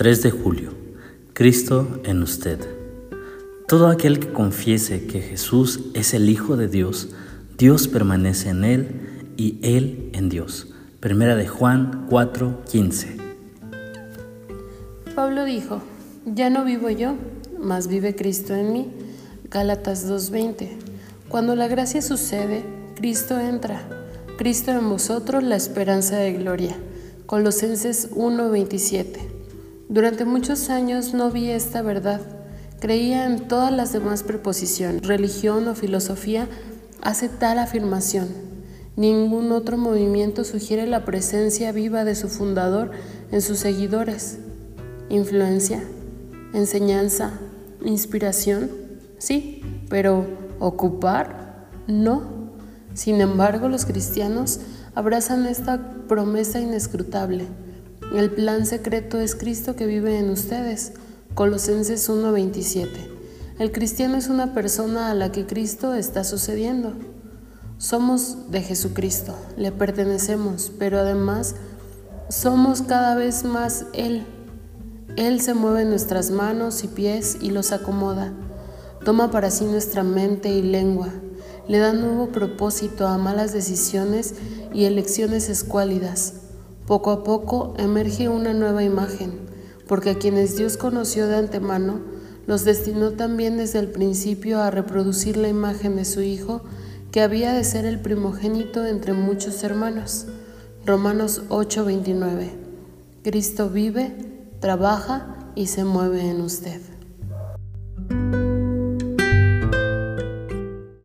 3 de julio. Cristo en usted. Todo aquel que confiese que Jesús es el Hijo de Dios, Dios permanece en él y él en Dios. Primera de Juan 4:15. Pablo dijo, ya no vivo yo, mas vive Cristo en mí. Gálatas 2:20. Cuando la gracia sucede, Cristo entra. Cristo en vosotros la esperanza de gloria. Colosenses 1:27. Durante muchos años no vi esta verdad. Creía en todas las demás preposiciones. Religión o filosofía hace tal afirmación. Ningún otro movimiento sugiere la presencia viva de su fundador en sus seguidores. Influencia, enseñanza, inspiración, sí, pero ocupar, no. Sin embargo, los cristianos abrazan esta promesa inescrutable. El plan secreto es Cristo que vive en ustedes. Colosenses 1:27. El cristiano es una persona a la que Cristo está sucediendo. Somos de Jesucristo, le pertenecemos, pero además somos cada vez más Él. Él se mueve nuestras manos y pies y los acomoda. Toma para sí nuestra mente y lengua. Le da nuevo propósito a malas decisiones y elecciones escuálidas poco a poco emerge una nueva imagen, porque a quienes Dios conoció de antemano, los destinó también desde el principio a reproducir la imagen de su Hijo, que había de ser el primogénito entre muchos hermanos. Romanos 8:29. Cristo vive, trabaja y se mueve en usted.